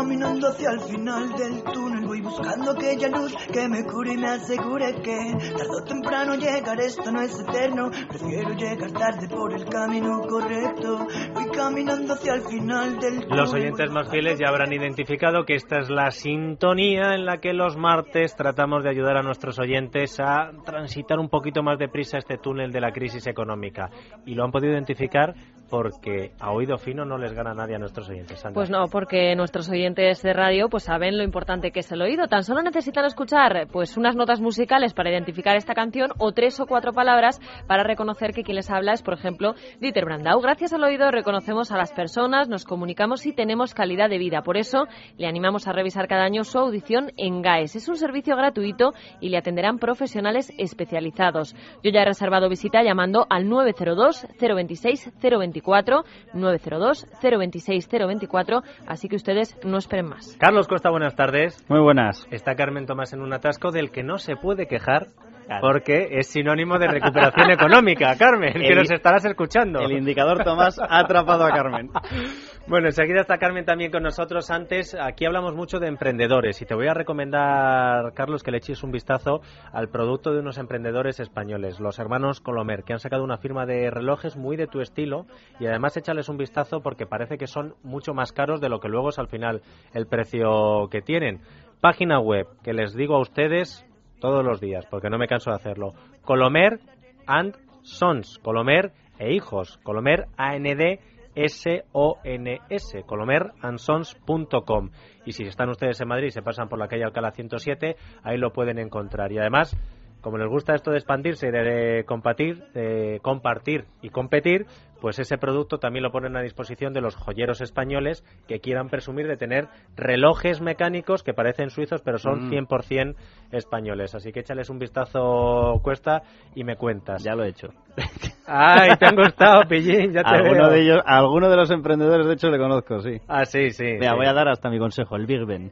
caminando hacia el final del túnel, voy buscando aquella luz que me cure y me asegure que tarde o temprano llegar, esto no es eterno. Prefiero llegar tarde por el camino correcto, voy caminando hacia el final del túnel. Los oyentes más fieles ya habrán identificado que esta es la sintonía en la que los martes tratamos de ayudar a nuestros oyentes a transitar un poquito más deprisa este túnel de la crisis económica. Y lo han podido identificar porque a oído fino no les gana nadie a nuestros oyentes. Sandra. Pues no, porque nuestros oyentes de radio pues saben lo importante que es el oído. Tan solo necesitan escuchar pues unas notas musicales para identificar esta canción o tres o cuatro palabras para reconocer que quien les habla es, por ejemplo, Dieter Brandau. Gracias al oído reconocemos a las personas, nos comunicamos y tenemos calidad de vida. Por eso le animamos a revisar cada año su audición en GAES. Es un servicio gratuito y le atenderán profesionales especializados. Yo ya he reservado visita llamando al 902 026 024 902 026 024, así que ustedes no esperen más. Carlos Costa, buenas tardes. Muy buenas. Está Carmen Tomás en un atasco del que no se puede quejar porque es sinónimo de recuperación económica, Carmen, que El- nos estarás escuchando. El indicador Tomás ha atrapado a Carmen. Bueno, enseguida está Carmen también con nosotros. Antes, aquí hablamos mucho de emprendedores y te voy a recomendar, Carlos, que le eches un vistazo al producto de unos emprendedores españoles, los hermanos Colomer, que han sacado una firma de relojes muy de tu estilo y además échales un vistazo porque parece que son mucho más caros de lo que luego es al final el precio que tienen. Página web, que les digo a ustedes todos los días, porque no me canso de hacerlo. Colomer and Sons, Colomer e hijos, Colomer AND S-O-N-S, colomerandsons.com. Y si están ustedes en Madrid y se pasan por la calle Alcalá 107, ahí lo pueden encontrar. Y además, como les gusta esto de expandirse y de compartir, de compartir y competir, pues ese producto también lo ponen a disposición de los joyeros españoles que quieran presumir de tener relojes mecánicos que parecen suizos pero son Mm. 100% españoles. Así que échales un vistazo cuesta y me cuentas. Ya lo he hecho. Ay, te han gustado, Pillín, ya te Alguno veo. de ellos, alguno de los emprendedores, de hecho, le conozco, sí. Ah, sí, sí. Mira, sí. voy a dar hasta mi consejo, el Big Ben.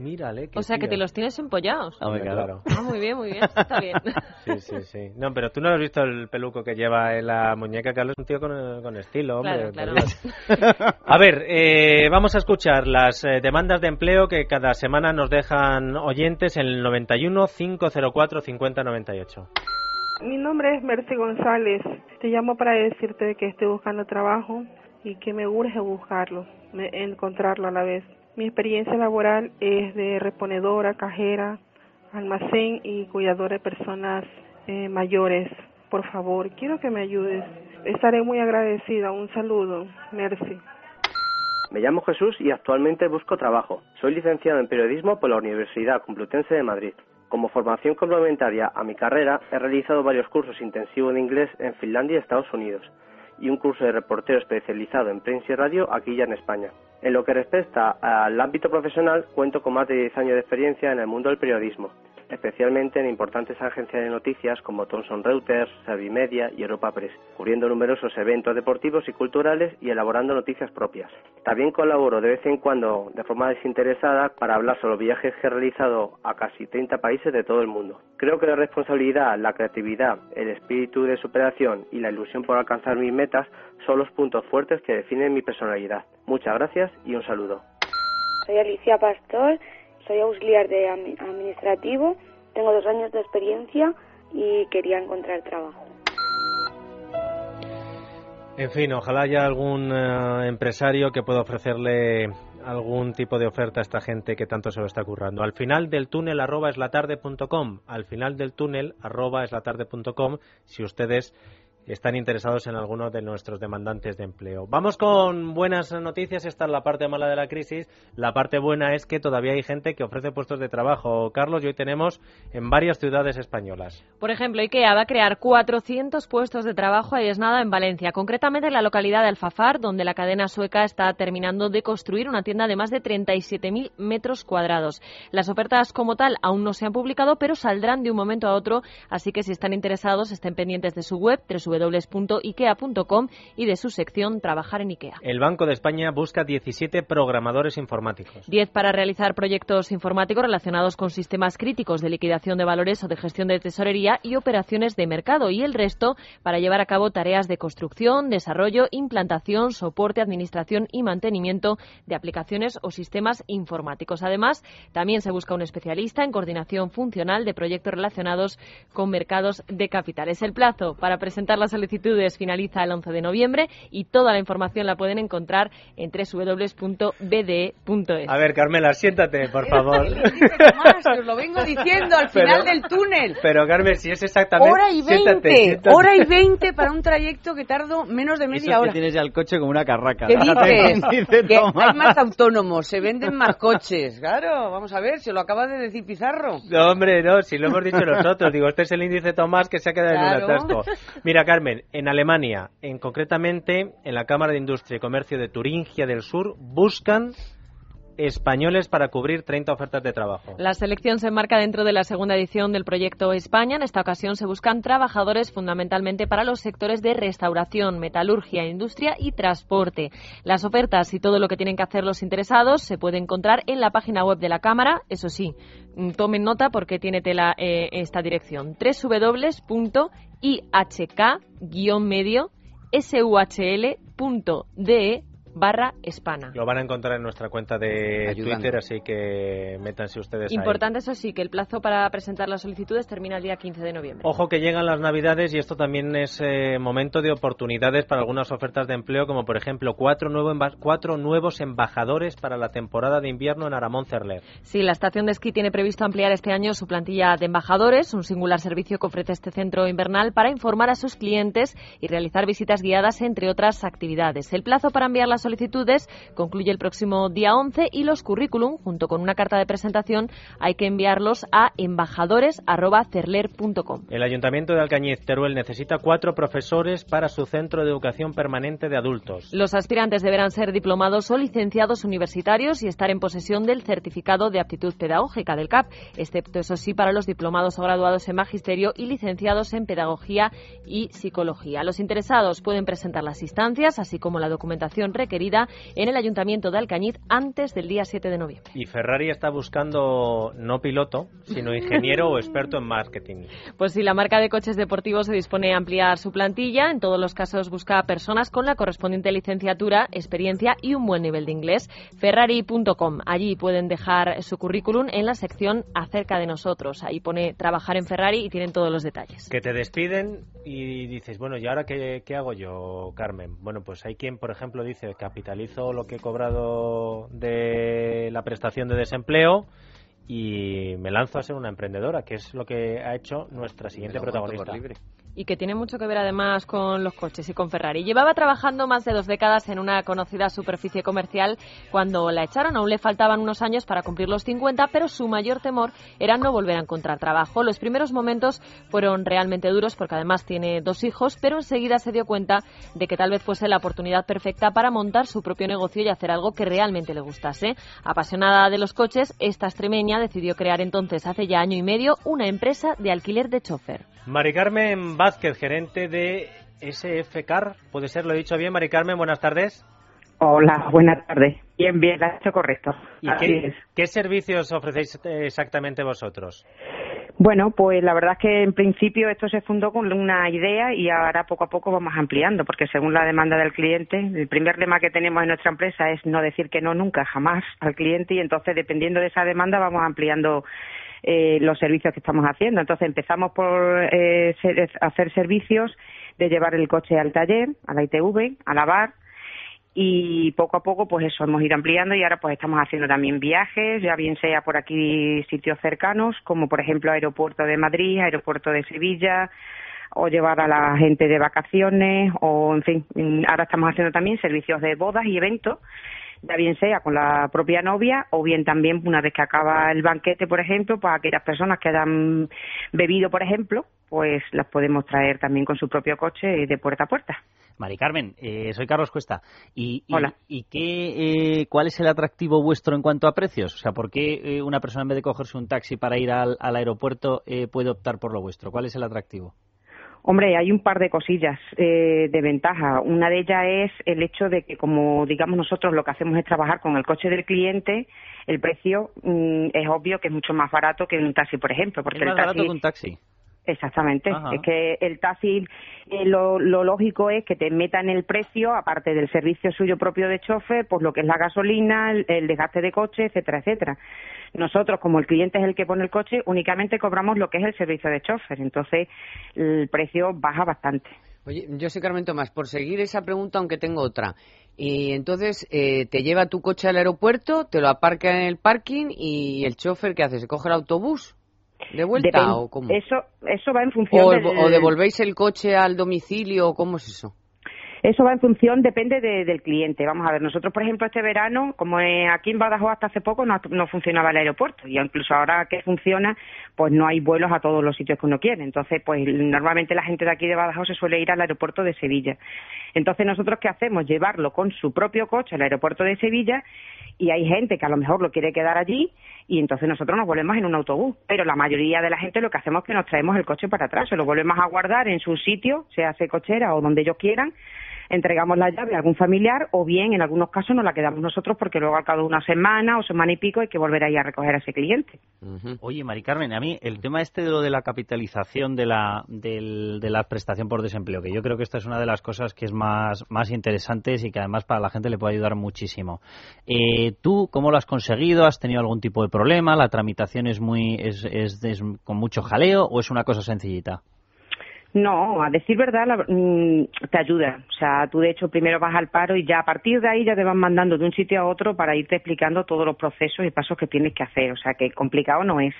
Mírale. qué O sea que te los tienes empollados. Hombre, claro. Ah, muy bien, muy bien, está bien. Sí, sí, sí. No, pero tú no has visto el peluco que lleva en la muñeca, Carlos, es un tío con, con estilo, hombre. Claro, claro. A ver, eh, vamos a escuchar las eh, demandas de empleo que cada semana nos dejan oyentes en el 91 504 5098. Mi nombre es Mercy González. Te llamo para decirte que estoy buscando trabajo y que me urge buscarlo, me- encontrarlo a la vez. Mi experiencia laboral es de reponedora, cajera, almacén y cuidadora de personas eh, mayores. Por favor, quiero que me ayudes. Estaré muy agradecida. Un saludo. Mercy. Me llamo Jesús y actualmente busco trabajo. Soy licenciado en periodismo por la Universidad Complutense de Madrid. Como formación complementaria a mi carrera, he realizado varios cursos intensivos de inglés en Finlandia y Estados Unidos y un curso de reportero especializado en prensa y radio aquí ya en España. En lo que respecta al ámbito profesional, cuento con más de 10 años de experiencia en el mundo del periodismo, especialmente en importantes agencias de noticias como Thomson Reuters, Servimedia y Europa Press, cubriendo numerosos eventos deportivos y culturales y elaborando noticias propias. También colaboro de vez en cuando de forma desinteresada para hablar sobre los viajes que he realizado a casi 30 países de todo el mundo. Creo que la responsabilidad, la creatividad, el espíritu de superación y la ilusión por alcanzar mis metas son los puntos fuertes que definen mi personalidad. Muchas gracias y un saludo. Soy Alicia Pastor, soy auxiliar de admi- administrativo, tengo dos años de experiencia y quería encontrar trabajo. En fin, ojalá haya algún eh, empresario que pueda ofrecerle algún tipo de oferta a esta gente que tanto se lo está currando. Al final del túnel arroba eslatarde.com, al final del túnel arroba eslatarde.com, si ustedes están interesados en alguno de nuestros demandantes de empleo. Vamos con buenas noticias. Esta es la parte mala de la crisis. La parte buena es que todavía hay gente que ofrece puestos de trabajo. Carlos, y hoy tenemos en varias ciudades españolas. Por ejemplo, IKEA va a crear 400 puestos de trabajo ahí es nada en Valencia, concretamente en la localidad de Alfafar, donde la cadena sueca está terminando de construir una tienda de más de 37.000 metros cuadrados. Las ofertas como tal aún no se han publicado, pero saldrán de un momento a otro, así que si están interesados estén pendientes de su web www.ikea.com y de su sección Trabajar en IKEA. El Banco de España busca 17 programadores informáticos. 10 para realizar proyectos informáticos relacionados con sistemas críticos de liquidación de valores o de gestión de tesorería y operaciones de mercado y el resto para llevar a cabo tareas de construcción, desarrollo, implantación, soporte, administración y mantenimiento de aplicaciones o sistemas informáticos. Además, también se busca un especialista en coordinación funcional de proyectos relacionados con mercados de capitales. El plazo para presentar las solicitudes finaliza el 11 de noviembre y toda la información la pueden encontrar en www.bde.es. A ver, Carmela, siéntate, por favor. Tomás, os lo vengo diciendo al final Pero- del túnel. Pero, Carmen, si es exactamente... Hora y Siéntate, veinte, siéntate. hora y veinte para un trayecto que tardo menos de Eso media que hora. tienes ya el coche como una carraca. ¿Qué dices? dice Que hay más autónomos, se venden más coches. Claro, vamos a ver, se lo acaba de decir Pizarro. No, hombre, no, si lo hemos dicho nosotros. Digo, este es el índice Tomás que se ha quedado Claro. en un atasco. Mira, Carmen, en Alemania, en concretamente en la Cámara de Industria y Comercio de Turingia del Sur, buscan españoles para cubrir 30 ofertas de trabajo. La selección se enmarca dentro de la segunda edición del proyecto España. En esta ocasión se buscan trabajadores fundamentalmente para los sectores de restauración, metalurgia, industria y transporte. Las ofertas y todo lo que tienen que hacer los interesados se puede encontrar en la página web de la Cámara. Eso sí, mm, tomen nota porque tiene tela eh, esta dirección www.ihk-medio suhl.de barra hispana. Lo van a encontrar en nuestra cuenta de Ayudando. Twitter, así que métanse ustedes ahí. Importante, eso sí, que el plazo para presentar las solicitudes termina el día 15 de noviembre. Ojo que llegan las Navidades y esto también es eh, momento de oportunidades para algunas ofertas de empleo, como por ejemplo cuatro, nuevo cuatro nuevos embajadores para la temporada de invierno en Aramón Cerler. Sí, la estación de esquí tiene previsto ampliar este año su plantilla de embajadores, un singular servicio que ofrece este centro invernal para informar a sus clientes y realizar visitas guiadas, entre otras actividades. El plazo para enviar las solicitudes concluye el próximo día 11 y los currículum, junto con una carta de presentación, hay que enviarlos a embajadores.cerler.com. El Ayuntamiento de Alcañiz, Teruel, necesita cuatro profesores para su centro de educación permanente de adultos. Los aspirantes deberán ser diplomados o licenciados universitarios y estar en posesión del certificado de aptitud pedagógica del CAP, excepto eso sí para los diplomados o graduados en magisterio y licenciados en pedagogía y psicología. Los interesados pueden presentar las instancias, así como la documentación requerida en el Ayuntamiento de Alcañiz antes del día 7 de noviembre. Y Ferrari está buscando no piloto, sino ingeniero o experto en marketing. Pues si la marca de coches deportivos se dispone a ampliar su plantilla, en todos los casos busca personas con la correspondiente licenciatura, experiencia y un buen nivel de inglés. Ferrari.com. Allí pueden dejar su currículum en la sección acerca de nosotros. Ahí pone trabajar en Ferrari y tienen todos los detalles. Que te despiden y dices, bueno, ¿y ahora qué, qué hago yo, Carmen? Bueno, pues hay quien, por ejemplo, dice, capitalizo lo que he cobrado de la prestación de desempleo y me lanzo a ser una emprendedora, que es lo que ha hecho nuestra siguiente protagonista. por libre. Y que tiene mucho que ver además con los coches y con Ferrari. Llevaba trabajando más de dos décadas en una conocida superficie comercial cuando la echaron. Aún le faltaban unos años para cumplir los 50, pero su mayor temor era no volver a encontrar trabajo. Los primeros momentos fueron realmente duros porque además tiene dos hijos, pero enseguida se dio cuenta de que tal vez fuese la oportunidad perfecta para montar su propio negocio y hacer algo que realmente le gustase. Apasionada de los coches, esta extremeña decidió crear entonces, hace ya año y medio, una empresa de alquiler de chofer. Mari Carmen Vázquez, gerente de SF Car, ¿puede ser? ¿Lo he dicho bien? Mari Carmen, buenas tardes. Hola, buenas tardes. Bien, bien, lo has hecho correcto. ¿Y qué, qué servicios ofrecéis eh, exactamente vosotros? Bueno, pues la verdad es que en principio esto se fundó con una idea y ahora poco a poco vamos ampliando, porque según la demanda del cliente, el primer lema que tenemos en nuestra empresa es no decir que no nunca, jamás al cliente y entonces dependiendo de esa demanda vamos ampliando eh, los servicios que estamos haciendo. Entonces empezamos por eh, hacer servicios de llevar el coche al taller, a la ITV, a lavar, y poco a poco pues eso hemos ido ampliando y ahora pues estamos haciendo también viajes ya bien sea por aquí sitios cercanos como por ejemplo aeropuerto de Madrid aeropuerto de Sevilla o llevar a la gente de vacaciones o en fin ahora estamos haciendo también servicios de bodas y eventos ya bien sea con la propia novia o bien también una vez que acaba el banquete por ejemplo para aquellas personas que hayan bebido por ejemplo pues las podemos traer también con su propio coche de puerta a puerta Mari Carmen, eh, soy Carlos Cuesta. ¿Y, y- Hola. ¿y qué, eh, cuál es el atractivo vuestro en cuanto a precios? O sea, ¿por qué eh, una persona en vez de cogerse un taxi para ir al, al aeropuerto eh, puede optar por lo vuestro? ¿Cuál es el atractivo? Hombre, hay un par de cosillas eh, de ventaja. Una de ellas es el hecho de que, como digamos nosotros lo que hacemos es trabajar con el coche del cliente, el precio mm, es obvio que es mucho más barato que un taxi, por ejemplo. Porque ¿Es más el taxi, barato que un taxi? Exactamente. Ajá. Es que el taxi, eh, lo, lo lógico es que te meta en el precio, aparte del servicio suyo propio de chofer, pues lo que es la gasolina, el, el desgaste de coche, etcétera, etcétera. Nosotros, como el cliente es el que pone el coche, únicamente cobramos lo que es el servicio de chofer. Entonces, el precio baja bastante. Oye, yo sé, Carmen Tomás, por seguir esa pregunta, aunque tengo otra. Y entonces eh, te lleva tu coche al aeropuerto, te lo aparca en el parking y el chofer, ¿qué hace? ¿Se coge el autobús de vuelta Depen- o cómo? Eso, eso va en función ¿O, del- o devolvéis el coche al domicilio o cómo es eso? Eso va en función, depende de- del cliente. Vamos a ver, nosotros, por ejemplo, este verano, como eh, aquí en Badajoz hasta hace poco no, funcionaba el aeropuerto y incluso ahora que funciona, pues no hay vuelos a todos los sitios que uno quiere. Entonces, pues normalmente la gente de aquí de Badajoz se suele ir al aeropuerto de Sevilla. Entonces, nosotros qué hacemos? Llevarlo con su propio coche al aeropuerto de Sevilla y hay gente que a lo mejor lo quiere quedar allí y entonces nosotros nos volvemos en un autobús. Pero la mayoría de la gente lo que hacemos es que nos traemos el coche para atrás, se lo volvemos a guardar en su sitio, sea hace cochera o donde ellos quieran, entregamos la llave a algún familiar o bien en algunos casos nos la quedamos nosotros porque luego al cabo de una semana o semana y pico hay que volver ahí a recoger a ese cliente. Oye, Mari Carmen, a mí el tema este de lo de la capitalización de la, del- de la prestación por desempleo, que yo creo que esta es una de las cosas que es más, más interesantes y que además para la gente le puede ayudar muchísimo. Eh, ¿Tú cómo lo has conseguido? ¿Has tenido algún tipo de problema? ¿La tramitación es, muy, es, es- es con mucho jaleo o es una cosa sencillita? No, a decir verdad, la- mm, te ayuda. O sea, tú de hecho primero vas al paro y ya a partir de ahí ya te van mandando de un sitio a otro para irte explicando todos los procesos y pasos que tienes que hacer. O sea, que complicado no es.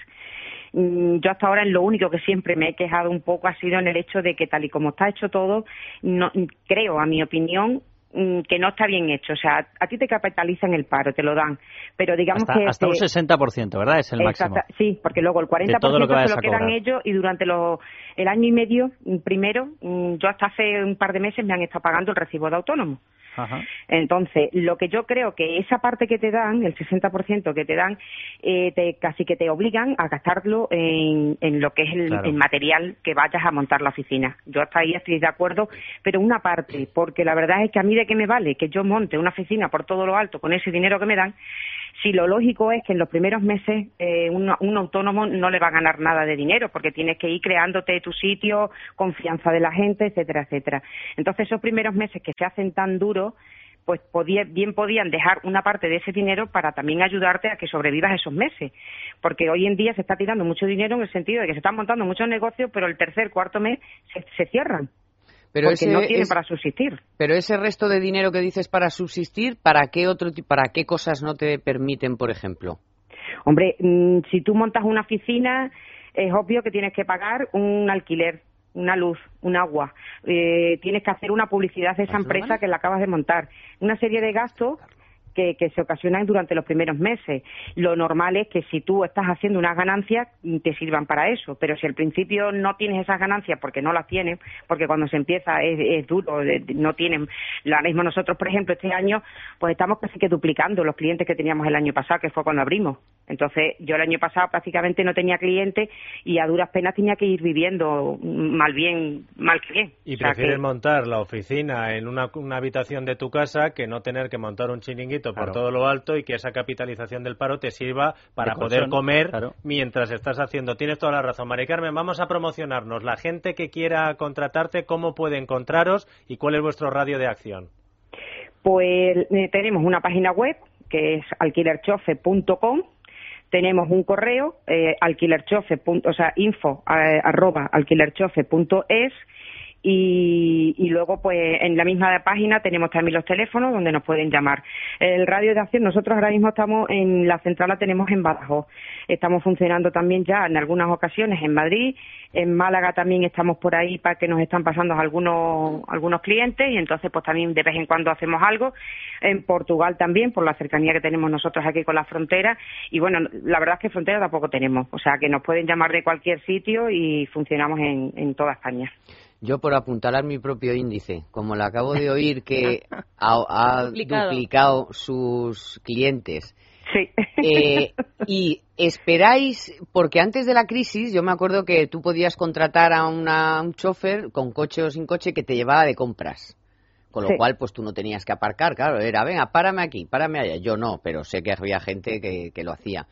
Mm, Yo hasta ahora en lo único que siempre me he quejado un poco ha sido en el hecho de que tal y como está hecho todo, no, creo, a mi opinión, mm, que no está bien hecho. O sea, a ti te capitalizan el paro, te lo dan, pero digamos Hasta, que... hasta un te- 60%, ¿verdad? Es el máximo. Exacta- Sí, porque luego el 40% De todo lo que se lo quedan ellos y durante los, el año y medio mm, primero, mm, yo hasta hace un par de meses me han estado pagando el recibo de autónomo. Ajá. Entonces, lo que yo creo que esa parte que te dan, el 60% que te dan, eh, te, casi que te obligan a gastarlo en, en lo que es el, Claro. el material que vayas a montar la oficina. Yo hasta ahí estoy de acuerdo, pero una parte, porque la verdad es que a mí de qué me vale que yo monte una oficina por todo lo alto con ese dinero que me dan, si lo lógico es que en los primeros meses eh, un, autónomo no le va a ganar nada de dinero porque tienes que ir creándote tu sitio, confianza de la gente, etcétera, etcétera. Entonces esos primeros meses que se hacen tan duros, pues podía- bien podían dejar una parte de ese dinero para también ayudarte a que sobrevivas esos meses. Porque hoy en día se está tirando mucho dinero en el sentido de que se están montando muchos negocios, pero el tercer, cuarto mes se, se cierran. Pero porque ese no tienen es- para subsistir. Pero ese resto de dinero que dices para subsistir, ¿para qué otro para qué cosas no te permiten, por ejemplo? Hombre, mm, si tú montas una oficina, es obvio que tienes que pagar un alquiler, una luz, un agua. Eh, tienes que hacer una publicidad de esa empresa que la acabas de montar. Una serie de gastos que, que se ocasionan durante los primeros meses. Lo normal es que si tú estás haciendo unas ganancias, mm, te sirvan para eso. Pero si al principio no tienes esas ganancias porque no las tienes, porque cuando se empieza es, es duro, no tienen. Ahora mismo nosotros, por ejemplo, este año, pues estamos casi que duplicando los clientes que teníamos el año pasado, que fue cuando abrimos. Entonces, yo el año pasado prácticamente no tenía clientes y a duras penas tenía que ir viviendo mal bien, mal que bien. Y O sea prefieres que- montar la oficina en una, una habitación de tu casa que no tener que montar un chiringuito por Claro. todo lo alto y que esa capitalización del paro te sirva para De poder comer claro. mientras estás haciendo. Tienes toda la razón, Mari Carmen. Vamos a promocionarnos. La gente que quiera contratarte, ¿cómo puede encontraros y cuál es vuestro radio de acción? Pues eh, tenemos una página web que es alquilerchofe.com. Tenemos un correo, eh, alquilerchofe. punto- o sea, info eh, arroba alquilerchofe.es. Y, luego, pues en la misma página tenemos también los teléfonos donde nos pueden llamar. El radio de acción, nosotros ahora mismo estamos en la central, la tenemos en Badajoz. Estamos funcionando también ya en algunas ocasiones en Madrid. En Málaga también estamos por ahí para que nos están pasando algunos, algunos clientes y entonces pues también de vez en cuando hacemos algo. En Portugal también, por la cercanía que tenemos nosotros aquí con la frontera. Y bueno, la verdad es que frontera tampoco tenemos. O sea que nos pueden llamar de cualquier sitio y funcionamos en, en toda España. Yo por apuntalar mi propio índice, como le acabo de oír que ha, ha Duplicado. duplicado sus clientes Sí. Eh, y esperáis, porque antes de la crisis yo me acuerdo que tú podías contratar a, una, un chofer con coche o sin coche que te llevaba de compras. Con lo Sí. cual, pues tú no tenías que aparcar, claro, era, venga, párame aquí, párame allá. Yo no, pero sé que había gente que, que lo hacía.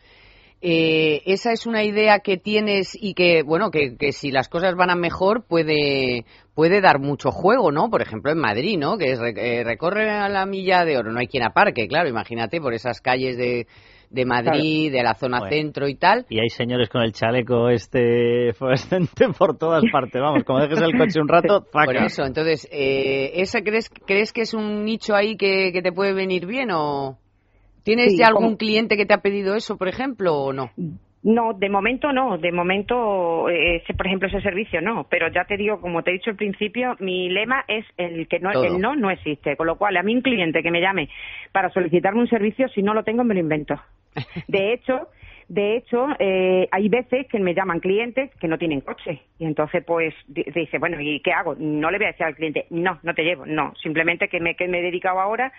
Eh, esa es una idea que tienes y que, bueno, que, que si las cosas van a mejor puede, puede dar mucho juego, ¿no? Por ejemplo, en Madrid, ¿no? Que es, re- eh, recorre a la milla de oro, no hay quien aparque, claro, imagínate, por esas calles de, de Madrid, de la zona Bueno. centro y tal. Y hay señores con el chaleco este fluorescente por todas partes. Vamos, como dejes el coche un rato, Por ¡zaca! eso, entonces, eh, ¿esa crees, crees que es un nicho ahí que, que te puede venir bien o tienes Sí, ya algún como- cliente que te ha pedido eso, por ejemplo, o no? No, de momento no. De momento, eh, ese, por ejemplo, ese servicio no. Pero ya te digo, como te he dicho al principio, mi lema es el que no, Todo. el no no existe. Con lo cual, a mí un cliente que me llame para solicitarme un servicio, si no lo tengo, me lo invento. De hecho, de hecho, eh, hay veces que me llaman clientes que no tienen coche. Y entonces, pues, di- dice, bueno, ¿y qué hago? No le voy a decir al cliente, no, no te llevo. No, simplemente que me, que me he dedicado ahora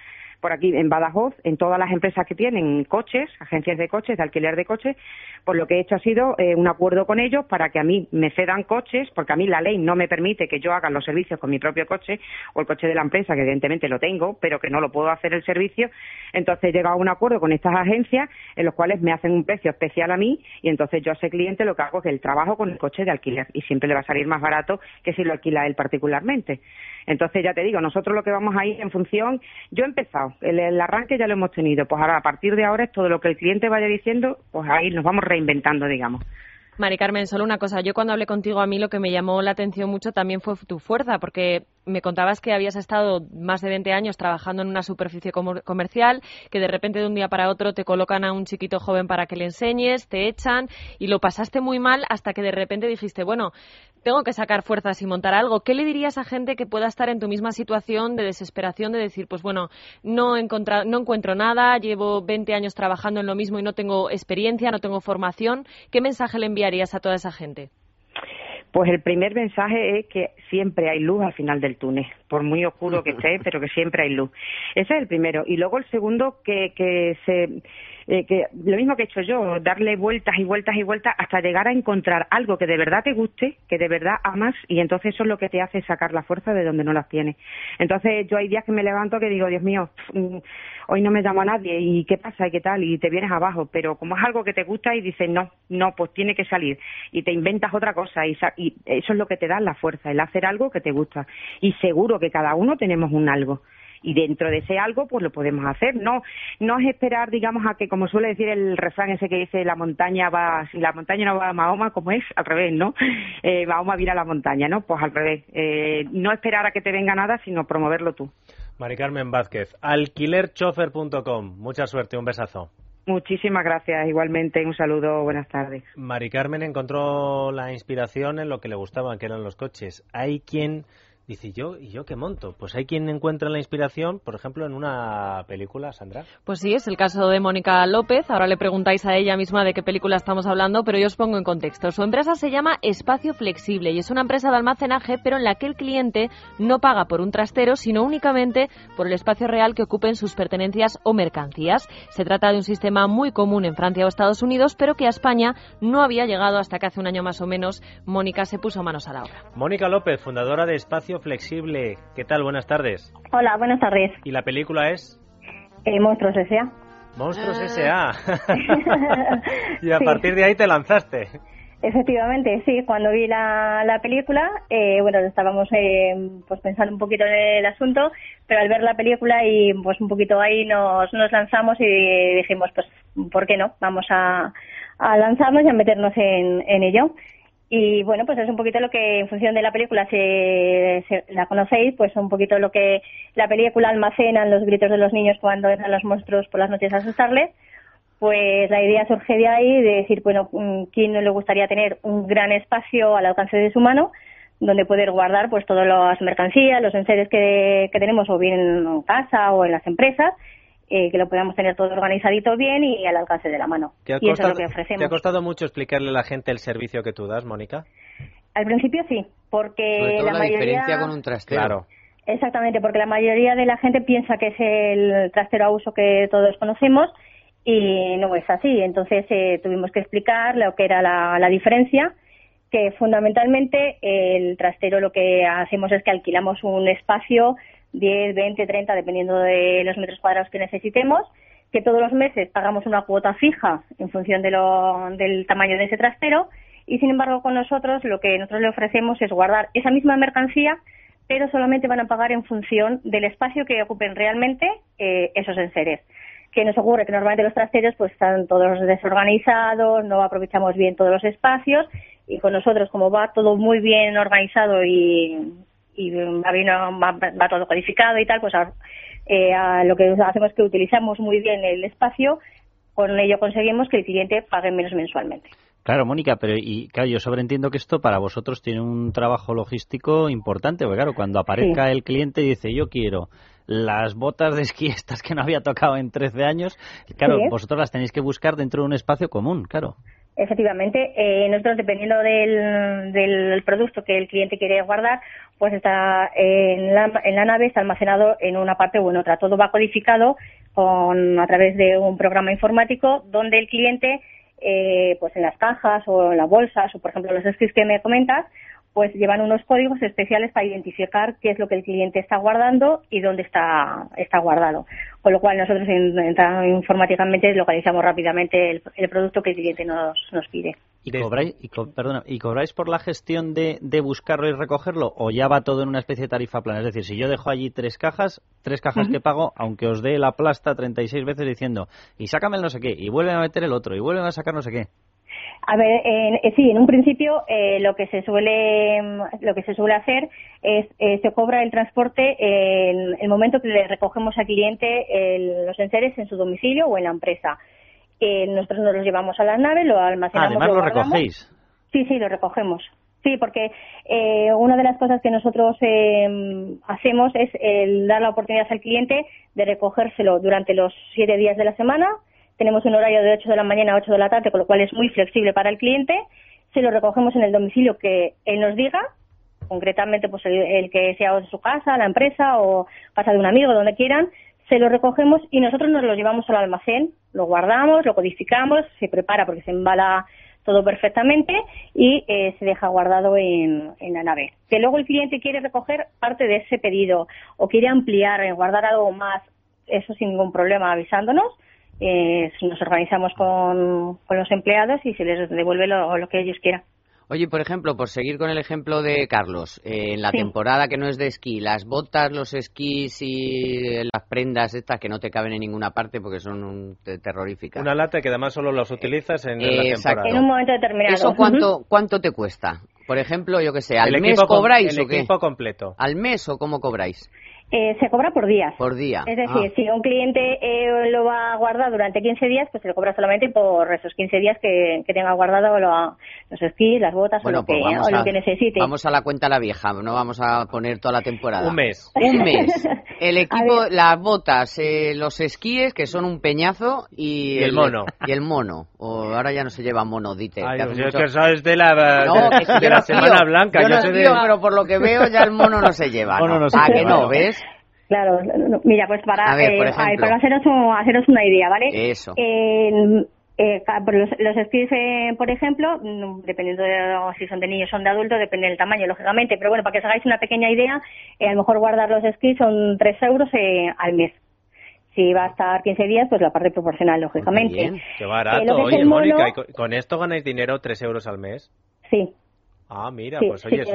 por aquí en Badajoz, en todas las empresas que tienen coches, agencias de coches, de alquiler de coches, pues lo que he hecho ha sido eh, un acuerdo con ellos para que a mí me cedan coches, porque a mí la ley no me permite que yo haga los servicios con mi propio coche o el coche de la empresa, que evidentemente lo tengo, pero que no lo puedo hacer el servicio. Entonces he llegado a un acuerdo con estas agencias en los cuales me hacen un precio especial a mí y entonces yo a ese cliente lo que hago es el trabajo con el coche de alquiler y siempre le va a salir más barato que si lo alquila él particularmente. Entonces, ya te digo, nosotros lo que vamos a ir en función, yo he empezado, el, el arranque ya lo hemos tenido, pues ahora a partir de ahora es todo lo que el cliente vaya diciendo, pues ahí nos vamos reinventando, digamos. Mari Carmen, solo una cosa. Yo cuando hablé contigo a mí lo que me llamó la atención mucho también fue tu fuerza, porque me contabas que habías estado más de 20 años trabajando en una superficie comer- comercial, que de repente de un día para otro te colocan a un chiquito joven para que le enseñes, te echan y lo pasaste muy mal hasta que de repente dijiste, bueno, tengo que sacar fuerzas y montar algo. ¿Qué le dirías a gente que pueda estar en tu misma situación de desesperación, de decir, pues bueno, no, he encontrado, no encuentro nada, llevo 20 años trabajando en lo mismo y no tengo experiencia, no tengo formación? ¿Qué mensaje le enviarías a toda esa gente? Pues el primer mensaje es que siempre hay luz al final del túnel, por muy oscuro que esté, pero que siempre hay luz. Ese es el primero. Y luego el segundo, que, que se. eh, que lo mismo que he hecho yo, darle vueltas y vueltas y vueltas hasta llegar a encontrar algo que de verdad te guste, que de verdad amas, y entonces eso es lo que te hace sacar la fuerza de donde no las tienes. Entonces yo hay días que me levanto que digo, Dios mío, mm, hoy no me llamo a nadie, y qué pasa, y qué tal, y te vienes abajo, pero como es algo que te gusta y dices, no, no, pues tiene que salir, y te inventas otra cosa, y, sa- y eso es lo que te da la fuerza, el hacer algo que te gusta. Y seguro que cada uno tenemos un algo. Y dentro de ese algo pues lo podemos hacer. No no es esperar digamos a que como suele decir el refrán ese que dice la montaña va si la montaña no va a Mahoma como es al revés no eh, Mahoma viene a la montaña no pues al revés. Eh, no esperar a que te venga nada sino promoverlo tú. Mari Carmen Vázquez, alquilerchofer.com. Mucha suerte, un besazo. muchísimas gracias igualmente un saludo buenas tardes. Mari Carmen encontró la inspiración en lo que le gustaban, que eran los coches. Hay quien dice, ¿yo y yo qué monto? Pues hay quien encuentra la inspiración, por ejemplo, en una película, Sandra. Pues sí, es el caso de Mónica López. Ahora le preguntáis a ella misma de qué película estamos hablando, pero yo os pongo en contexto. Su empresa se llama Espacio Flexible y es una empresa de almacenaje, pero en la que el cliente no paga por un trastero, sino únicamente por el espacio real que ocupen sus pertenencias o mercancías. Se trata de un sistema muy común en Francia o Estados Unidos, pero que a España no había llegado hasta que hace un año más o menos Mónica se puso manos a la obra. Mónica López, fundadora de Espacio Flexible. ¿Qué tal? Buenas tardes. Hola, buenas tardes. ¿Y la película es? Eh, Monstruos S.A. Monstruos Ah. S.A. y a Sí. partir de ahí te lanzaste. Efectivamente, sí, cuando vi la, la película, eh, bueno, estábamos eh, pues pensando un poquito en el asunto, pero al ver la película y pues un poquito ahí nos, nos lanzamos y dijimos, pues, ¿por qué no? Vamos a, a lanzarnos y a meternos en, en ello. Y bueno, pues es un poquito lo que en función de la película, si la conocéis, pues un poquito lo que la película almacena en los gritos de los niños cuando entran los monstruos por las noches a asustarles. Pues la idea surge de ahí, de decir, bueno, mm, ¿quién no le gustaría tener un gran espacio al alcance de su mano donde poder guardar pues todas las mercancías, los enseres que, que tenemos o bien en casa o en las empresas, eh, que lo podamos tener todo organizadito bien y al alcance de la mano. ¿Te ha, y eso es lo que ¿Te ofrecemos. ha costado mucho explicarle a la gente el servicio que tú das, Mónica? Al principio sí, porque Sobre todo la, la, mayoría... diferencia con un trastero. Claro. Exactamente, porque la mayoría de la gente piensa que es el trastero a uso que todos conocemos y no es así. Entonces eh, tuvimos que explicar lo que era la, la diferencia, que fundamentalmente el trastero lo que hacemos es que alquilamos un espacio 10, 20, 30, dependiendo de los metros cuadrados que necesitemos, que todos los meses pagamos una cuota fija en función de lo, del tamaño de ese trastero y sin embargo con nosotros lo que nosotros le ofrecemos es guardar esa misma mercancía pero solamente van a pagar en función del espacio que ocupen realmente eh, esos enseres. ¿Qué nos ocurre? Que normalmente los trasteros pues están todos desorganizados, no aprovechamos bien todos los espacios y con nosotros como va todo muy bien organizado y, y va, va, va todo codificado y tal, pues eh, a lo que hacemos es que utilizamos muy bien el espacio, con ello conseguimos que el cliente pague menos mensualmente. Claro, Mónica, pero y claro, yo sobreentiendo que esto para vosotros tiene un trabajo logístico importante, porque claro, cuando aparezca el cliente y dice yo quiero las botas de esquí estas que no había tocado en 13 años, claro, vosotros las tenéis que buscar dentro de un espacio común, claro. Efectivamente, eh, nosotros dependiendo del, del, producto que el cliente quiere guardar, pues está en la, en la nave, está almacenado en una parte o en otra. Todo va codificado con, a través de un programa informático donde el cliente eh, pues en las cajas o en las bolsas o por ejemplo los skis que me comentas pues llevan unos códigos especiales para identificar qué es lo que el cliente está guardando y dónde está, está guardado. Con lo cual nosotros informáticamente localizamos rápidamente el, producto que el cliente nos, nos pide. ¿Y cobráis, y, perdona, ¿Y cobráis por la gestión de, de, buscarlo y recogerlo o ya va todo en una especie de tarifa plana? Es decir, si yo dejo allí tres cajas, tres cajas que pago, aunque os dé la plasta 36 veces diciendo, y sácame el no sé qué, y vuelve a meter el otro, y vuelve a sacar no sé qué. A ver, eh, sí, en un principio eh, lo que se suele lo que se suele hacer es eh, se cobra el transporte en el momento que le recogemos al cliente los enseres en su domicilio o en la empresa. nosotros nos los llevamos a la nave, lo almacenamos. además lo, recogéis. Sí, sí, lo recogemos. Sí, porque una de las cosas que nosotros hacemos es el dar la oportunidad al cliente de recogérselo durante los siete días de la semana tenemos un horario de 8 de la mañana a 8 de la tarde, con lo cual es muy flexible para el cliente. Se lo recogemos en el domicilio que él nos diga, concretamente pues el, que sea de su casa, la empresa o casa de un amigo, donde quieran. Se lo recogemos y nosotros nos lo llevamos al almacén, lo guardamos, lo codificamos, se prepara porque se embala todo perfectamente y eh, se deja guardado en, en, la nave. Que luego el cliente quiere recoger parte de ese pedido o quiere ampliar, eh, guardar algo más, eso sin ningún problema avisándonos eh, nos organizamos con, con, los empleados y se les devuelve lo, lo, que ellos quieran. Oye, por ejemplo, por seguir con el ejemplo de Carlos, eh, en la temporada que no es de esquí, las botas, los esquís y las prendas estas que no te caben en ninguna parte porque son un, terroríficas. Una lata que además solo las utilizas en, la temporada. En un momento determinado. ¿Eso cuánto, cuánto te cuesta? Por ejemplo, yo que sé, ¿al mes cobráis el o qué? equipo completo. ¿Al mes o cómo cobráis? Eh, se cobra por días. Por día. Es decir, ah. si un cliente eh, lo va a guardar durante 15 días, pues se le cobra solamente por esos 15 días que, tenga guardado los esquís, las botas o, lo, pues que, lo que necesite. Vamos a la cuenta la vieja, no vamos a poner toda la temporada. Un mes. Un mes. El equipo, las botas, eh, los esquíes, que son un peñazo, y, el, mono. Y el mono. O ahora ya no se lleva mono, dite. Ay, es que sabes de la, de, la Semana Blanca. Yo, no tío, pero por lo que veo ya el mono no se lleva. ¿no? ¿A que no, ves? Claro, mira, pues para, eh, para haceros, haceros una idea, ¿vale? Eso. Eh, los, los esquís, eh, por ejemplo, mm, dependiendo de si son de niños o son de adultos, depende del tamaño, lógicamente. Pero bueno, para que os hagáis una pequeña idea, eh, a lo mejor guardar los esquís son 3 euros eh, al mes. Si va a estar 15 días, pues la parte proporcional, lógicamente. Bien, qué barato. Oye, Mónica, ¿con esto ganáis dinero 3 euros al mes? Sí. Ah, mira, pues oye, es,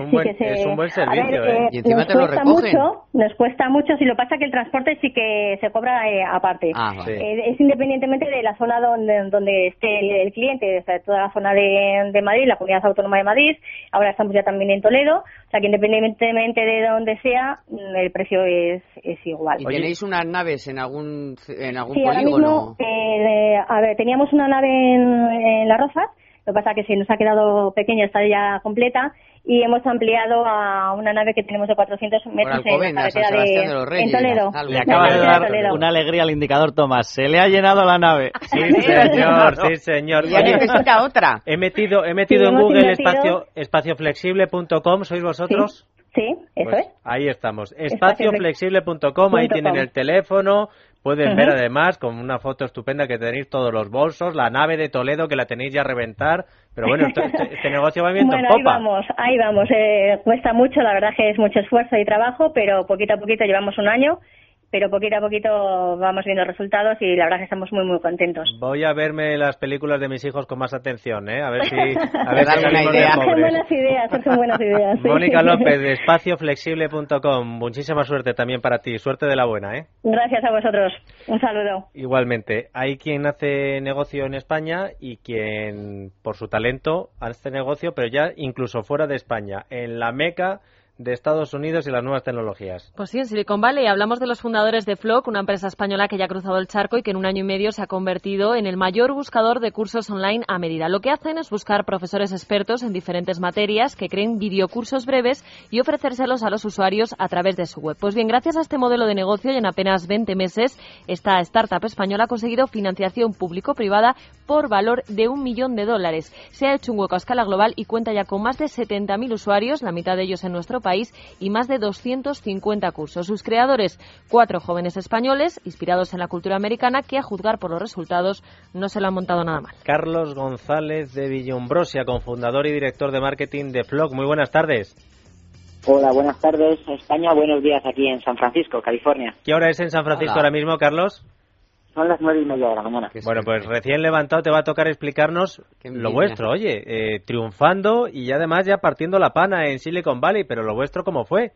un, buen, es un buen servicio, ¿eh? Y encima te lo recogen. Mucho, nos cuesta mucho, si lo pasa que el transporte sí que se cobra eh, aparte. Ah, eh, es independientemente de la zona donde, donde esté el, cliente, o sea, toda la zona de, de, Madrid, la Comunidad Autónoma de Madrid, ahora estamos ya también en Toledo, o sea que independientemente de donde sea, el precio es, es igual. ¿Y tenéis unas naves en algún, en algún sí, polígono? Ahora mismo, eh, a ver, teníamos una nave en, en Las Rozas, lo que pasa es que se nos ha quedado pequeña, está ya completa y hemos ampliado a una nave que tenemos de 400 metros en la carretera de, en Toledo. Le acaba de dar una alegría al indicador, Tomás. Se le ha llenado la nave. Sí, señor, sí, señor. Ya necesita otra. He metido, he metido en Google espacio, espacioflexible.com. ¿Sois vosotros? Sí, eso Pues es. Ahí estamos. Espacioflex- Espacioflexible.com, ahí tienen el teléfono. Pueden ver además con una foto estupenda que tenéis todos los bolsos, la nave de Toledo que la tenéis ya a reventar. Pero bueno, este, este negocio va viento Bueno, en ahí vamos, ahí vamos. Eh, cuesta mucho, la verdad que es mucho esfuerzo y trabajo, pero poquito a poquito llevamos un año, pero poquito a poquito vamos viendo resultados y la verdad que estamos muy, muy contentos. Voy a verme las películas de mis hijos con más atención, ¿eh? A ver si, a ver si de idea. Son buenas ideas, son buenas ideas. sí. Mónica López de espacioflexible.com. Muchísima suerte también para ti. Suerte de la buena, ¿eh? Gracias a vosotros. Un saludo. Igualmente, hay quien hace negocio en España y quien, por su talento, hace negocio, pero ya incluso fuera de España, en la meca de Estados Unidos y las nuevas tecnologías. Pues sí, en Silicon Valley hablamos de los fundadores de Flock, una empresa española que ya ha cruzado el charco y que en un año y medio se ha convertido en el mayor buscador de cursos online a medida. Lo que hacen es buscar profesores expertos en diferentes materias que creen videocursos breves y ofrecérselos a los usuarios a través de su web. Pues bien, gracias a este modelo de negocio y en apenas 20 meses, esta startup española ha conseguido financiación público-privada por valor de un millón de dólares. Se ha hecho un hueco a escala global y cuenta ya con más de 70.000 usuarios, la mitad de ellos en nuestro país, y más de 250 cursos. Sus creadores, cuatro jóvenes españoles, inspirados en la cultura americana, que a juzgar por los resultados no se lo han montado nada mal. Carlos González de Villombrosia, cofundador y director de marketing de Flock. Muy buenas tardes. Hola, buenas tardes España, buenos días aquí en San Francisco, California. ¿Qué hora es en San Francisco Hola. ahora mismo, Carlos? Son las nueve y media de la mañana. Qué Bueno, pues recién levantado te va a tocar explicarnos lo vuestro. Oye, eh, triunfando y además ya partiendo la pana en Silicon Valley, pero lo vuestro, ¿cómo fue?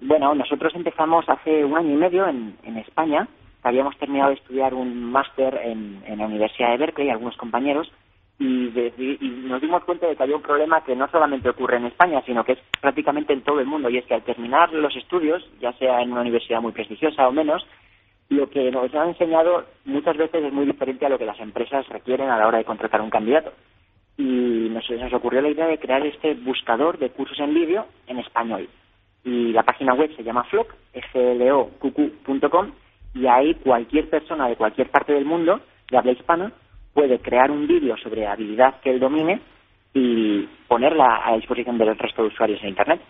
Bueno, nosotros empezamos hace un año y medio en, en España. Habíamos terminado de estudiar un máster en, en la Universidad de Berkeley, algunos compañeros, y, de- y nos dimos cuenta de que había un problema que no solamente ocurre en España, sino que es prácticamente en todo el mundo, y es que al terminar los estudios, ya sea en una universidad muy prestigiosa o menos, lo que nos han enseñado muchas veces es muy diferente a lo que las empresas requieren a la hora de contratar un candidato. Y nos, nos ocurrió la idea de crear este buscador de cursos en vídeo en español. Y la página web se llama Flock, floqq.com, y ahí cualquier persona de cualquier parte del mundo de habla hispana puede crear un vídeo sobre habilidad que él domine y ponerla a disposición del resto de usuarios en Internet.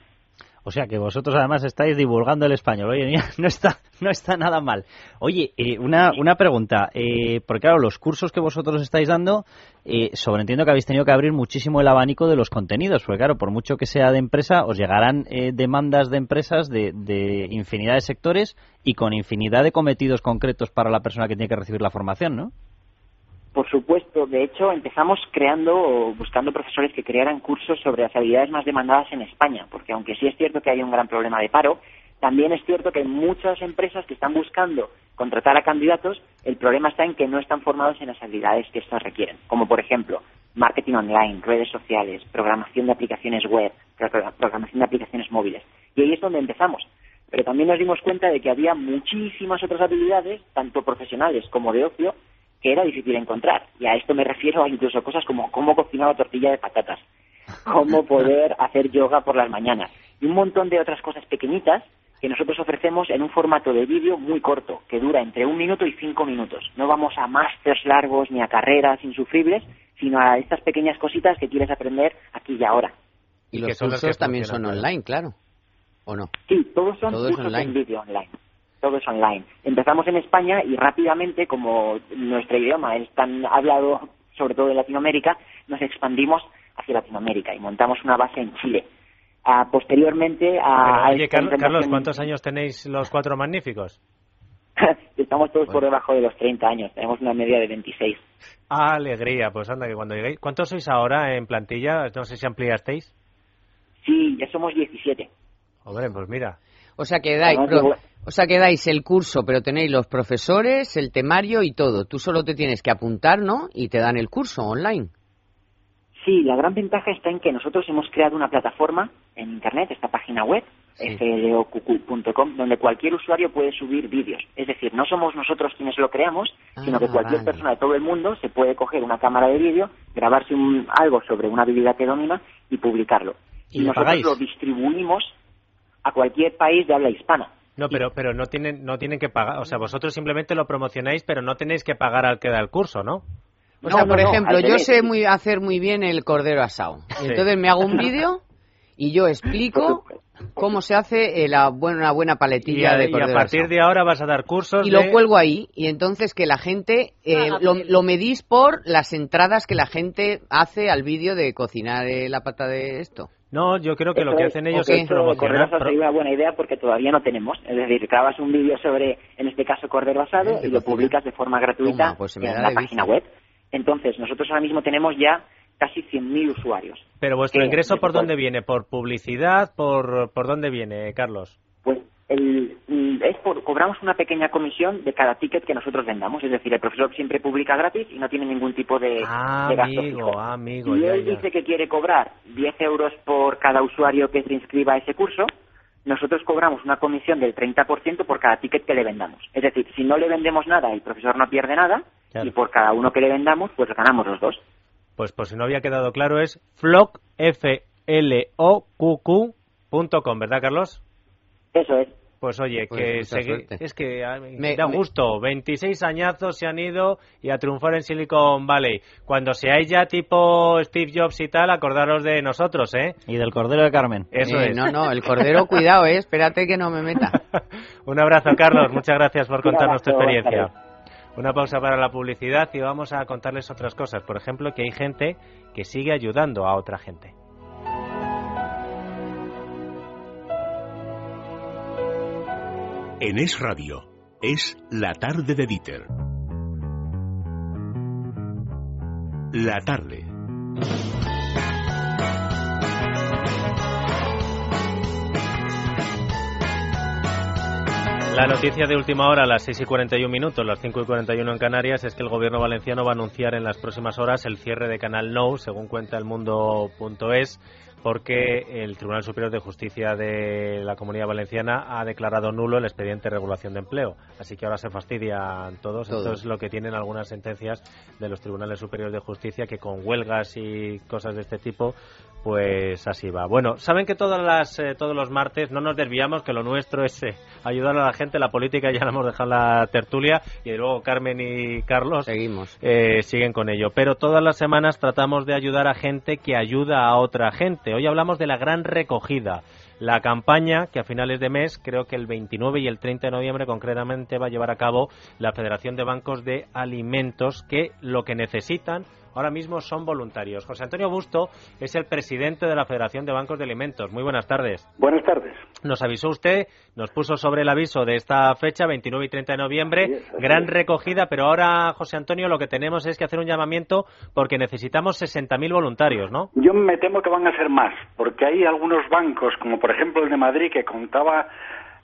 O sea que vosotros además estáis divulgando el español. Oye, no está, no está nada mal. Oye, eh, una, una pregunta. Eh, porque claro, los cursos que vosotros estáis dando, eh, sobreentiendo que habéis tenido que abrir muchísimo el abanico de los contenidos. Porque claro, por mucho que sea de empresa, os llegarán eh, demandas de empresas de, de infinidad de sectores y con infinidad de cometidos concretos para la persona que tiene que recibir la formación, ¿no? Por supuesto, de hecho empezamos creando o buscando profesores que crearan cursos sobre las habilidades más demandadas en España, porque aunque sí es cierto que hay un gran problema de paro, también es cierto que hay muchas empresas que están buscando contratar a candidatos, el problema está en que no están formados en las habilidades que estas requieren, como por ejemplo marketing online, redes sociales, programación de aplicaciones web, pro- programación de aplicaciones móviles. Y ahí es donde empezamos. Pero también nos dimos cuenta de que había muchísimas otras habilidades, tanto profesionales como de ocio, que era difícil encontrar. Y a esto me refiero a incluso cosas como cómo cocinar una tortilla de patatas, cómo poder hacer yoga por las mañanas y un montón de otras cosas pequeñitas que nosotros ofrecemos en un formato de vídeo muy corto, que dura entre un minuto y cinco minutos. No vamos a másters largos ni a carreras insufribles, sino a estas pequeñas cositas que quieres aprender aquí y ahora. Y Y los cursos también son online, claro. ¿O no? Sí, todos son Todo cursos online. en vídeo online. Todo es online. Empezamos en España y rápidamente, como nuestro idioma es tan hablado, sobre todo en Latinoamérica, nos expandimos hacia Latinoamérica y montamos una base en Chile. Ah, posteriormente a, Pero, oye, Carlos, Carlos, ¿cuántos años tenéis los cuatro magníficos? Estamos todos por Bueno. debajo de los 30 años. Tenemos una media de 26. Alegría, pues anda, que cuando lleguéis... ¿Cuántos sois ahora en plantilla? No sé si ampliasteis. Sí, ya somos 17. Hombre, pues mira. O sea que dais, Además, o sea que dais el curso, pero tenéis los profesores, el temario y todo. Tú solo te tienes que apuntar, ¿no? Y te dan el curso online. Sí, la gran ventaja está en que nosotros hemos creado una plataforma en Internet, esta página web, Sí. floqq.com, donde cualquier usuario puede subir vídeos. Es decir, no somos nosotros quienes lo creamos, sino que Ah, cualquier vale. persona de todo el mundo se puede coger una cámara de vídeo, grabarse un- algo sobre una habilidad que domina y publicarlo. ¿Y nosotros pagáis? lo distribuimos a cualquier país de habla hispana. No, pero, pero no tienen, no tienen que pagar. O sea, vosotros simplemente lo promocionáis, pero no tenéis que pagar al que da el curso, ¿no? O No, sea, no, por no, ejemplo, yo sé muy hacer muy bien el cordero asado. Sí. Entonces me hago un vídeo y yo explico cómo se hace eh, la buena, una buena Y paletilla a, de y a cordero partir asado. de ahora vas a dar cursos y de... lo cuelgo ahí y entonces que la gente eh, Haga lo, pedido. lo medís por las entradas que la gente hace al vídeo de cocinar eh, la pata de esto No, yo creo que lo Eso que es, hacen ellos es promocionar... Cordero sería una buena idea porque todavía no tenemos. Es decir, grabas un vídeo sobre, en este caso, cordero asado y lo publicas de forma gratuita Toma, pues en la página web. Entonces, nosotros ahora mismo tenemos ya casi 100.000 usuarios. Pero vuestro que- ingreso, ¿por dónde viene? ¿Por publicidad? ¿Por, por dónde viene, Carlos? Pues el, es por, cobramos una pequeña comisión de cada ticket que nosotros vendamos. Es decir, el profesor siempre publica gratis y no tiene ningún tipo de, Ah, de gasto amigo, fijo. amigo, ya, él ya. dice que quiere cobrar 10 euros por cada usuario que se inscriba a ese curso, nosotros cobramos una comisión del 30% por cada ticket que le vendamos. Es decir, si no le vendemos nada, el profesor no pierde nada, Claro. y por cada uno que le vendamos, pues ganamos los dos. Pues por si no había quedado claro es floc, f l o q Q punto com, ¿verdad, Carlos? Eso es. Pues oye, Pues que es que a mí Me- da me- gusto. 26 añazos se han ido y a triunfar en Silicon Valley. Cuando seáis ya tipo Steve Jobs y tal, acordaros de nosotros, ¿eh? Y del Cordero de Carmen. Eso Eh, es. no no el cordero cuidado eh espérate que no me meta Un abrazo, Carlos. Muchas gracias por contarnos tu experiencia. Una pausa para la publicidad y vamos a contarles otras cosas. Por ejemplo, que hay gente que sigue ayudando a otra gente. En Es Radio, es la tarde de Dieter. La tarde. La noticia de última hora, a las 6 y 41 minutos, las 5 y 41 en Canarias, es que el gobierno valenciano va a anunciar en las próximas horas el cierre de Canal Nou, según cuenta el mundo.es, porque el Tribunal Superior de Justicia de la Comunidad Valenciana ha declarado nulo el expediente de regulación de empleo. Así que ahora se fastidian todos. Todos. Esto es lo que tienen algunas sentencias de los Tribunales Superiores de Justicia, que con huelgas y cosas de este tipo, pues así va. Bueno, saben que todas las, eh, todos los martes no nos desviamos, que lo nuestro es eh, ayudar a la gente. La política ya la hemos dejado la tertulia y luego Carmen y Carlos seguimos eh, siguen con ello. Pero todas las semanas tratamos de ayudar a gente que ayuda a otra gente. Hoy hablamos de la gran recogida. La campaña que a finales de mes, creo que el 29 y el 30 de noviembre concretamente, va a llevar a cabo la Federación de Bancos de Alimentos, que lo que necesitan ahora mismo son voluntarios. José Antonio Busto es el presidente de la Federación de Bancos de Alimentos. Muy buenas tardes. Buenas tardes. Nos avisó usted, nos puso sobre el aviso de esta fecha, 29 y 30 de noviembre, Así es, así gran recogida, pero ahora, José Antonio, lo que tenemos es que hacer un llamamiento porque necesitamos 60.000 voluntarios, ¿no? Yo me temo que van a ser más, porque hay algunos bancos, como por ejemplo el de Madrid, que contaba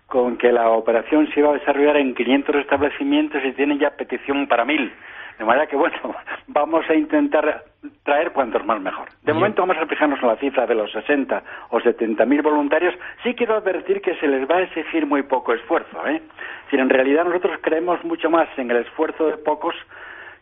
con que la operación se iba a desarrollar en 500 establecimientos y tienen ya petición para 1000. De manera que, bueno, vamos a intentar traer cuantos más mejor. De Bien. momento vamos a fijarnos en la cifra de los 60 o 70 mil voluntarios. Sí quiero advertir que se les va a exigir muy poco esfuerzo. ¿eh? Si en realidad nosotros creemos mucho más en el esfuerzo de pocos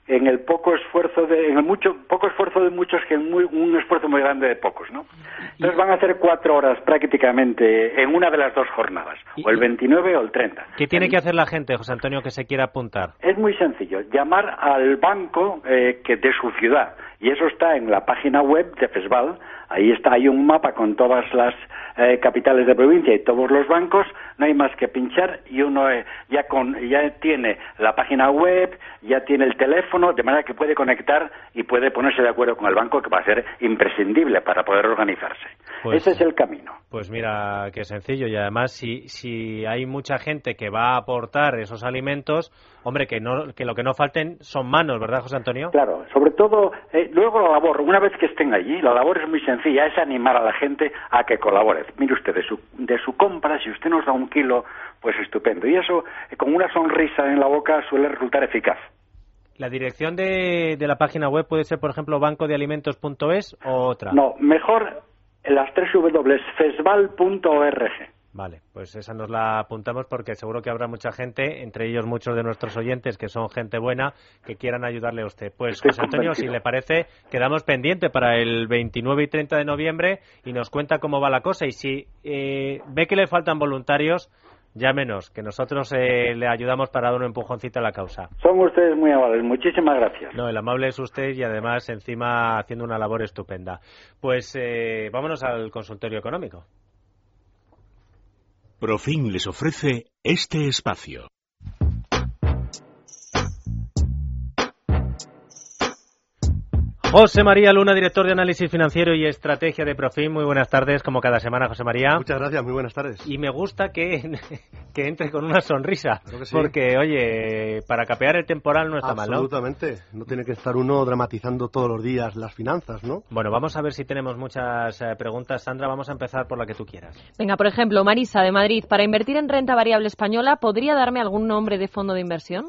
en el poco esfuerzo de en el mucho poco esfuerzo de muchos que en muy- un esfuerzo muy grande de pocos no entonces van a hacer cuatro horas prácticamente en una de las dos jornadas o el 29 o el 30 ¿Qué tiene que hacer la gente, José Antonio, que se quiera apuntar? es muy sencillo, llamar al banco eh, que de su ciudad y eso está en la página web de FESVAL. Ahí está, hay un mapa con todas las eh, capitales de provincia y todos los bancos. No hay más que pinchar y uno eh, ya con ya tiene la página web, ya tiene el teléfono, de manera que puede conectar y puede ponerse de acuerdo con el banco, que va a ser imprescindible para poder organizarse. Pues- Ese es el camino. Pues mira, qué sencillo. Y además, si, si hay mucha gente que va a aportar esos alimentos, hombre, que, no, que lo que no falten son manos, ¿verdad, José Antonio? Claro, sobre todo, eh, luego la labor, una vez que estén allí, la labor es muy sencilla, es animar a la gente a que colabore. Mire usted, de su, de su compra, si usted nos da un kilo, pues estupendo. Y eso, eh, con una sonrisa en la boca, suele resultar eficaz. La dirección de, de la página web puede ser, por ejemplo, bancodealimentos.es o otra. No, mejor las tres W, fesval.org. Vale, pues esa nos la apuntamos porque seguro que habrá mucha gente, entre ellos muchos de nuestros oyentes que son gente buena, que quieran ayudarle a usted. Pues Estoy José Antonio, si le parece, quedamos pendiente para el 29 y 30 de noviembre y nos cuenta cómo va la cosa. Y si eh, ve que le faltan voluntarios, llámenos, que nosotros eh, le ayudamos para dar un empujoncito a la causa. Son ustedes muy amables, muchísimas gracias. No, el amable es usted y además encima haciendo una labor estupenda. Pues eh, vámonos al consultorio económico. Profin les ofrece este espacio. José María Luna, director de análisis financiero y estrategia de Profim. Muy buenas tardes, como cada semana, José María. Muchas gracias, muy buenas tardes. Y me gusta que, que entre con una sonrisa, Creo que sí. porque, oye, para capear el temporal no está mal, ¿no? Absolutamente. No tiene que estar uno dramatizando todos los días las finanzas, ¿no? Bueno, vamos a ver si tenemos muchas eh, preguntas. Sandra, vamos a empezar por la que tú quieras. Venga, por ejemplo, Marisa de Madrid, para invertir en renta variable española, ¿podría darme algún nombre de fondo de inversión?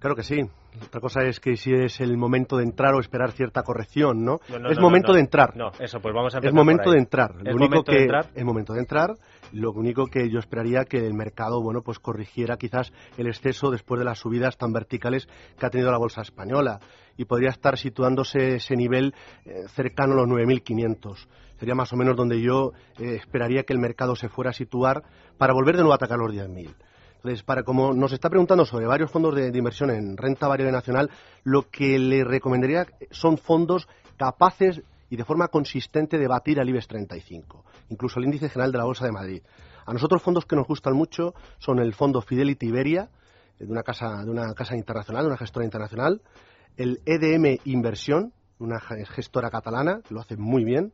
Claro que sí. Otra cosa es que si es el momento de entrar o esperar cierta corrección, ¿no? No, no, es no, momento de entrar. No, eso, pues vamos a Es empezar momento por ahí. de entrar. Lo ¿Es único momento que de entrar? es momento de entrar. Lo único que yo esperaría que el mercado, bueno, pues corrigiera quizás el exceso después de las subidas tan verticales que ha tenido la bolsa española y podría estar situándose ese nivel eh, cercano a los 9.500. Sería más o menos donde yo eh, esperaría que el mercado se fuera a situar para volver de nuevo a atacar los 10.000. Entonces, para como nos está preguntando sobre varios fondos de, inversión en renta variable nacional, lo que le recomendaría son fondos capaces y de forma consistente de batir al IBEX 35, incluso el índice general de la Bolsa de Madrid. A nosotros fondos que nos gustan mucho son el fondo Fidelity Iberia, de una casa, de una casa internacional, de una gestora internacional, el EDM Inversión, una ge- gestora catalana, que lo hace muy bien,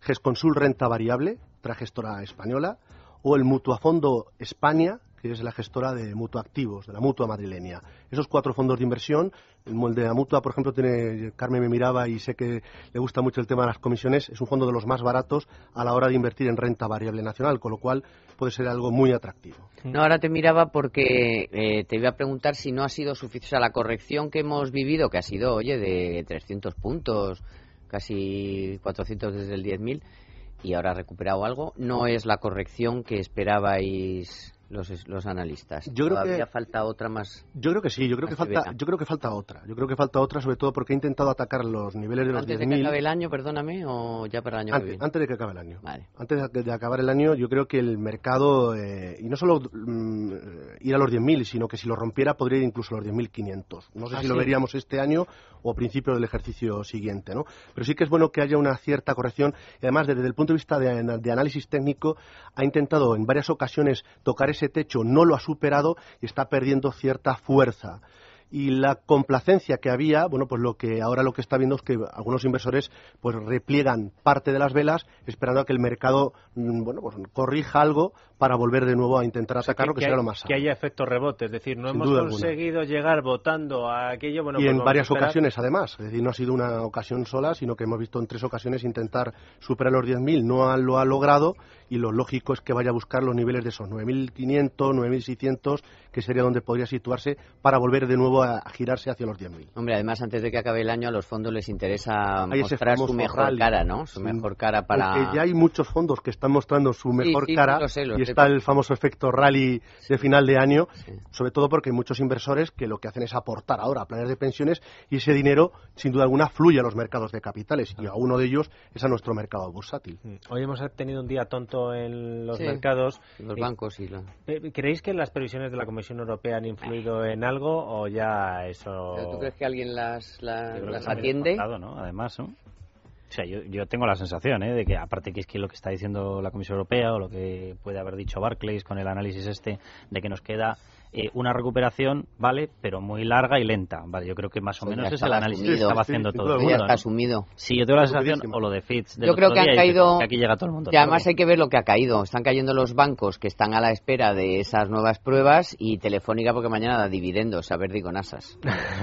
GESConsul Renta Variable, otra gestora española, o el Mutuafondo España, que es la gestora de Mutuactivos, de la Mutua madrileña. Esos cuatro fondos de inversión, el el de la Mutua, por ejemplo, tiene, Carmen me miraba y sé que le gusta mucho el tema de las comisiones, es un fondo de los más baratos a la hora de invertir en renta variable nacional, con lo cual puede ser algo muy atractivo. No, ahora te miraba porque eh, te iba a preguntar si no ha sido suficiente. O sea, la corrección que hemos vivido, que ha sido, oye, de 300 puntos, casi 400 desde el 10.000, y ahora ha recuperado algo, no es la corrección que esperabais los, los analistas. Yo creo que- falta otra más. Yo creo que sí, yo creo que más falta, severa. yo creo que falta otra. Yo creo que falta otra, sobre todo porque he intentado atacar los niveles de los Antes de que 10.000. acabe el año, perdóname, o ya para el año que Antes, viene. antes de que acabe el año. Vale. Antes de, de acabar el año, yo creo que el mercado, eh, y no solo mm, ir a los 10.000, sino que si lo rompiera podría ir incluso a los 10.500. No sé Ah, si sí. lo veríamos este año o a principios del ejercicio siguiente, ¿no? Pero sí que es bueno que haya una cierta corrección y además desde el punto de vista de, de análisis técnico ha intentado en varias ocasiones tocar ese techo, no lo ha superado y está perdiendo cierta fuerza y la complacencia que había, bueno, pues lo que ahora lo que está viendo es que algunos inversores pues repliegan parte de las velas esperando a que el mercado mm, bueno, pues corrija algo para volver de nuevo a intentar atacarlo, que, que, será hay- lo más que haya efecto rebote, es decir, no Sin hemos alguna. conseguido llegar votando a aquello. Bueno, y pues en vamos varias ocasiones, además. Es decir, no ha sido una ocasión sola, sino que hemos visto en tres ocasiones intentar superar los 10.000. No ha- lo ha logrado y lo lógico es que vaya a buscar los niveles de esos 9.500, 9.600, que sería donde podría situarse para volver de nuevo a, a girarse hacia los 10.000. Hombre, además, antes de que acabe el año, a los fondos les interesa mostrar su mejor rally. cara, ¿no? Su Sí. mejor cara para... Aunque ya hay muchos fondos que están mostrando su mejor sí, cara lo sé, lo y sé. está el famoso efecto rally de final de año, sobre todo porque hay muchos inversores que lo que hacen es aportar ahora a planes de pensiones y ese dinero, sin duda alguna, fluye a los mercados de capitales y a uno de ellos es a nuestro mercado bursátil. Hoy hemos tenido un día tonto en los Sí, mercados. Los bancos y la... eh, ¿Creéis que las previsiones de la Comisión Europea han influido en algo o ya eso...? ¿Pero ¿Tú crees que alguien las, atiende? Además, ¿no? O sea, yo, yo tengo la sensación ¿eh? de que, aparte que es que lo que está diciendo la Comisión Europea o lo que puede haber dicho Barclays con el análisis este, de que nos queda eh, una recuperación, ¿vale? Pero muy larga y lenta, ¿vale? Yo creo que más o Pues menos es el análisis asumido. que estaba Sí, haciendo todo el mundo. Ya está ¿no? asumido. Sí, yo tengo la sensación, o lo de Fitch del Yo creo que han caído... que aquí llega todo el mundo. Y además hay que ver lo que ha caído. Están cayendo los bancos que están a la espera de esas nuevas pruebas y Telefónica porque mañana da dividendos, a ver, digo, nasas.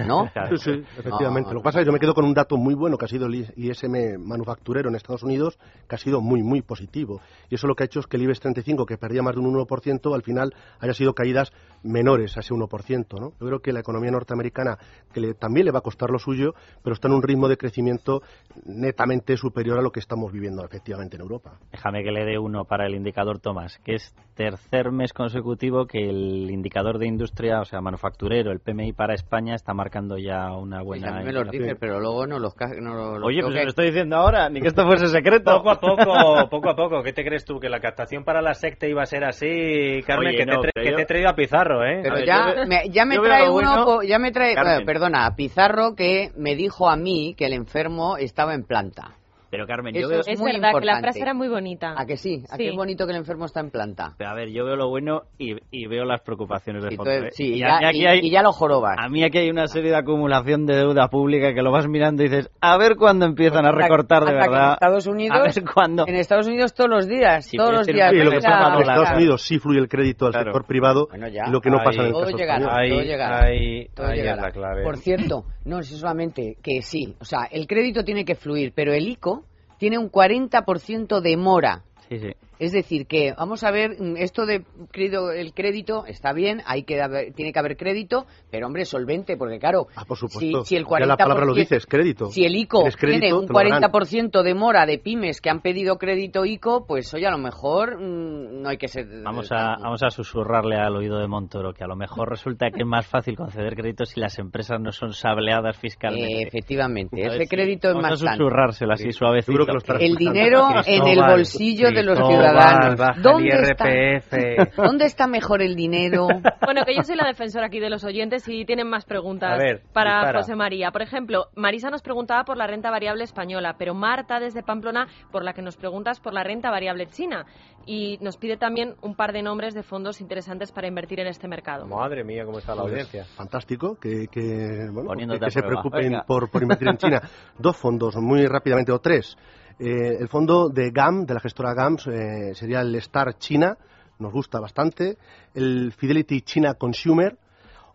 ¿No? Sí, sí, efectivamente. No, Lo que pasa es que yo me quedo con un dato muy bueno que ha sido el ISM manufacturero en Estados Unidos, que ha sido muy, muy positivo. Y eso lo que ha hecho es que el IBEX 35, que perdía más de un 1%, al final haya sido caídas menores a ese 1%. ¿no? Yo creo que la economía norteamericana, que le- también le va a costar lo suyo, pero está en un ritmo de crecimiento netamente superior a lo que estamos viviendo efectivamente en Europa. Déjame que le dé uno para el indicador Tomás, que es tercer mes consecutivo que el indicador de industria, o sea, manufacturero, el PMI para España, está marcando ya una Pues buena. a mí me los dices, pero luego no los... No los Oye, pues se lo estoy diciendo ahora, ni que esto fuese secreto. Poco a poco, poco a poco. ¿Qué te crees tú? ¿Que la captación para la secta iba a ser así, Carmen? Oye, que, no, te, que yo- te he traído a Pizarro, ¿eh? Pero A ver, ya, yo me, ya me trae uno, bueno- ya me trae, bueno, perdona, Pizarro que me dijo a mí que el enfermo estaba en planta. Pero Carmen, Eso yo veo... es Es muy verdad que la importante. frase era muy bonita. ¿A que sí? ¿A Sí. qué bonito que el enfermo está en planta? Pero a ver, yo veo lo bueno y, y veo las preocupaciones de fondo. ¿eh? sí, y ya, a y- hay- y ya lo jorobas. A mí aquí hay una serie de acumulación de deuda pública que lo vas mirando y dices, a ver cuándo empiezan a Hasta- recortar de hasta que en verdad. Estados Unidos, A ver cuándo. en Estados Unidos todos los días, Sí, todos los es días. que- Y lo que venga, pasa en. Estados Unidos sí fluye el crédito al Claro. sector privado, Bueno, ya. y lo que no Ahí- pasa en el Todo caso llegará. Ahí, todo llegará. ahí, Todo ahí es llegará. la clave. Por cierto, no es solamente que sí, o sea, el crédito tiene que fluir, pero el ICO tiene un 40% de mora. Sí, sí. Es decir, que vamos a ver, mm, esto de crédito, el crédito está bien, hay que haber- tiene que haber crédito, pero hombre, solvente, porque claro, Ah, por supuesto. si, si el Ya 40%, la palabra lo dices, crédito. si el ICO ¿Quieres crédito? tiene un Te lo darán. 40% de mora de pymes que han pedido crédito ICO, pues oye, a lo mejor mm, no hay que ser... Vamos a, vamos a susurrarle al oído de Montoro que a lo mejor resulta que es más fácil conceder créditos si las empresas no son sableadas Eh, fiscalmente. efectivamente, A ver ese crédito es vamos más a sano. susurrárselo así suavecito. El dinero en el Cristóbal, bolsillo de los Cristóbal, ciudadanos. baja el ¿Dónde está? IRPF. ¿Dónde está mejor el dinero? Bueno, que yo soy la defensora aquí de los oyentes y tienen más preguntas ver, para dispara. José María. Por ejemplo, Marisa nos preguntaba por la renta variable española, pero Marta desde Pamplona por la que nos preguntas por la renta variable china y nos pide también un par de nombres de fondos interesantes para invertir en este mercado. Madre mía, cómo está la Pues, audiencia. fantástico que, que, bueno, que se preocupen por invertir en China. Dos fondos, muy rápidamente, o tres. Eh, el fondo de GAM, de la gestora GAMS, eh, sería el Star China, nos gusta bastante. El Fidelity China Consumer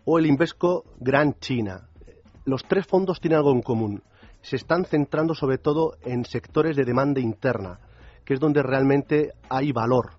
o el Invesco Gran China. Los tres fondos tienen algo en común. Se están centrando sobre todo en sectores de demanda interna, que es donde realmente hay valor.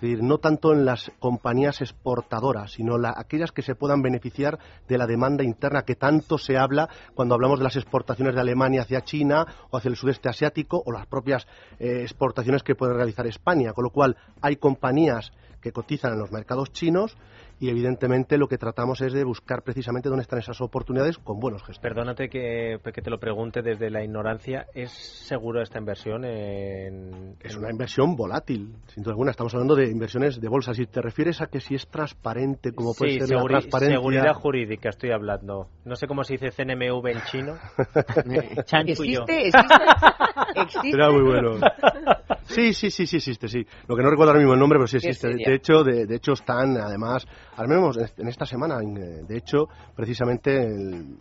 Es decir, no tanto en las compañías exportadoras, sino la- aquellas que se puedan beneficiar de la demanda interna que tanto se habla cuando hablamos de las exportaciones de Alemania hacia China o hacia el sudeste asiático o las propias eh, exportaciones que puede realizar España. Con lo cual, hay compañías que cotizan en los mercados chinos y evidentemente lo que tratamos es de buscar precisamente dónde están esas oportunidades con buenos gestores. Perdónate que, que te lo pregunte desde la ignorancia. ¿Es seguro esta inversión en...? Es una inversión volátil, sin duda alguna. Estamos hablando de inversiones de bolsa. Si te refieres a que si es transparente, como puede sí, ser la seguri- transparencia... seguridad jurídica estoy hablando. No sé cómo se dice CNMV en chino. Chanchullo. ¿Existe? ¿Existe? ¿Existe? Era muy bueno. Sí, sí, sí, sí existe, sí. Lo que no recuerdo ahora mismo el nombre, pero sí ¿Qué existe. De hecho, de, de hecho están, además, al menos en esta semana, en- de hecho, precisamente el-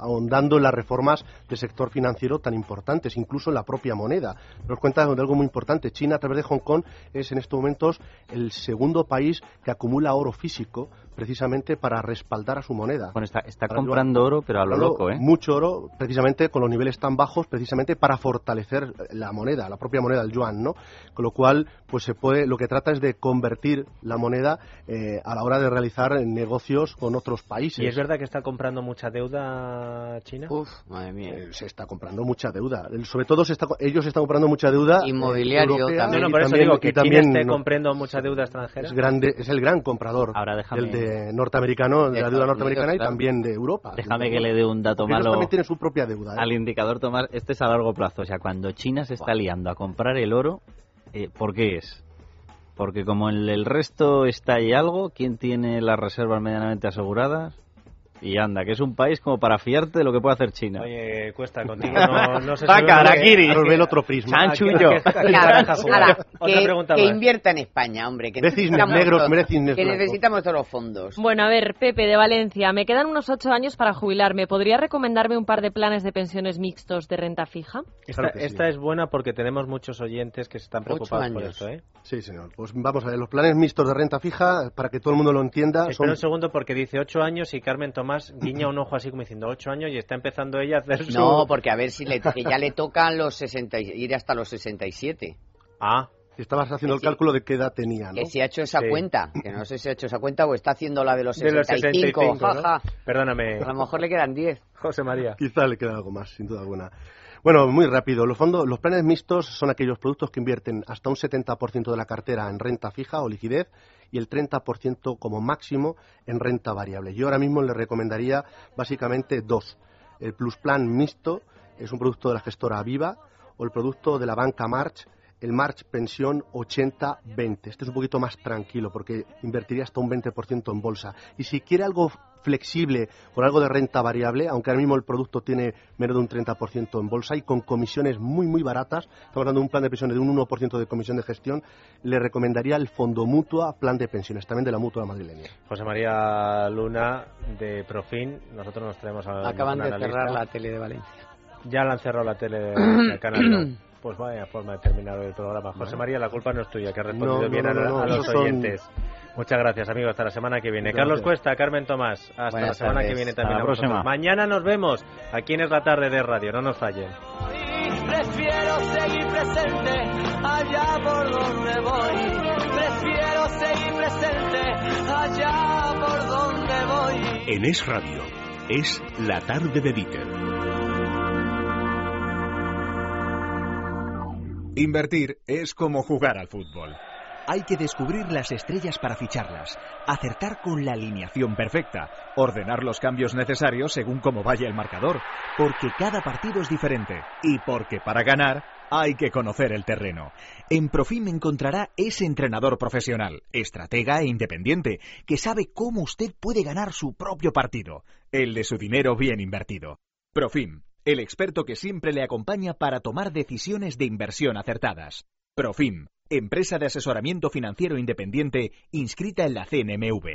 ahondando en las reformas del sector financiero tan importantes, incluso en la propia moneda. Nos cuenta de algo muy importante. China, a través de Hong Kong, es en estos momentos el segundo país que acumula oro físico precisamente para respaldar a su moneda. Bueno, está, comprando oro, pero a lo loco, ¿eh? Mucho oro, precisamente con los niveles tan bajos, precisamente para fortalecer la moneda, la propia moneda, el yuan, ¿no? Con lo cual, pues se puede, lo que trata es de convertir la moneda eh, a la hora de realizar negocios con otros países. ¿Y es verdad que está comprando mucha deuda China? Uf, madre mía. Eh, se está comprando mucha deuda. El- Sobre todo se está, ellos están comprando mucha deuda. eh, Inmobiliario europea No, también. no, y por eso también- digo que también China esté no- comprando mucha deuda extranjera. es grande, es el gran comprador Ahora déjame- del de norteamericano, de, De la deuda norteamericana Unidos, y claro. también de Europa. Déjame que le dé un dato ellos malo también tienen su propia deuda. ¿eh? al indicador Tomás. Este es a largo plazo. O sea, cuando China se está liando a comprar el oro, eh, ¿por qué es? Porque como en el resto está ahí algo, ¿quién tiene las reservas medianamente aseguradas? Y anda, que es un país como para fiarte de lo que puede hacer China. Oye, cuesta contigo, no, no se sabe-. Nos ve el otro prisma. Baraja jugar. ala, Otra que, invierta en España, hombre. Que necesitamos negros, todo- que necesitamos todos los fondos. Bueno, a ver, Pepe de Valencia, me quedan unos ocho años para jubilarme. ¿Podría recomendarme un par de planes de pensiones mixtos de renta fija? Esta, Claro sí. es buena porque tenemos muchos oyentes que se están preocupados por esto, ¿eh? Sí, señor. Pues vamos a ver, los planes mixtos de renta fija, para que todo el mundo lo entienda, Espera son un segundo porque dice ocho años y Carmen Tomás guiña un ojo así como diciendo ocho años y está empezando ella a hacer su... No, porque a ver si le, que ya le tocan los 60, y- ir hasta los 67. Ah, estabas haciendo el cálculo de qué edad tenía, ¿no? Que si ha hecho esa Sí. cuenta, que no sé si ha hecho esa cuenta o está haciendo la de los De los 65, 65, ¿no? jaja. Perdóname. A lo mejor le quedan 10. José María. Quizá le queda algo más, sin duda alguna. Bueno, muy rápido. Los fondos, los planes mixtos son aquellos productos que invierten hasta un 70% de la cartera en renta fija o liquidez y el 30% como máximo en renta variable. Yo ahora mismo le recomendaría básicamente dos. El Plus Plan mixto es un producto de la gestora Viva o el producto de la banca March, el March Pensión 80-20. Este es un poquito más tranquilo porque invertiría hasta un 20% en bolsa. Y si quiere algo flexible con algo de renta variable, aunque ahora mismo el producto tiene menos de un 30% en bolsa y con comisiones muy, muy baratas, estamos hablando de un plan de pensiones de un 1% de comisión de gestión, le recomendaría el Fondo Mutua Plan de Pensiones, también de la Mutua madrileña. José María Luna de Profin, nosotros nos traemos a Acaban de analista. cerrar la tele de Valencia. Ya la han cerrado la tele de Canal. Pues vaya forma de terminar hoy el programa. José María, la culpa no es tuya, que has respondido No, no, bien a, no, no, a los son- oyentes. Muchas gracias, amigos. Hasta la semana que viene. Gracias. Carlos Cuesta, Carmen Tomás. Hasta la semana que viene Hasta también. la a vosotros. próxima. Mañana nos vemos. Aquí en Es la Tarde de Radio. No nos fallen. Prefiero seguir presente allá por donde voy. Prefiero seguir presente allá por donde voy. En Es Radio, es la tarde de Dieter. Invertir es como jugar al fútbol. Hay que descubrir las estrellas para ficharlas, acertar con la alineación perfecta, ordenar los cambios necesarios según cómo vaya el marcador, porque cada partido es diferente y porque para ganar hay que conocer el terreno. En Profim encontrará ese entrenador profesional, estratega e independiente, que sabe cómo usted puede ganar su propio partido, el de su dinero bien invertido. Profim, el experto que siempre le acompaña para tomar decisiones de inversión acertadas. Profim, empresa de asesoramiento financiero independiente inscrita en la CNMV.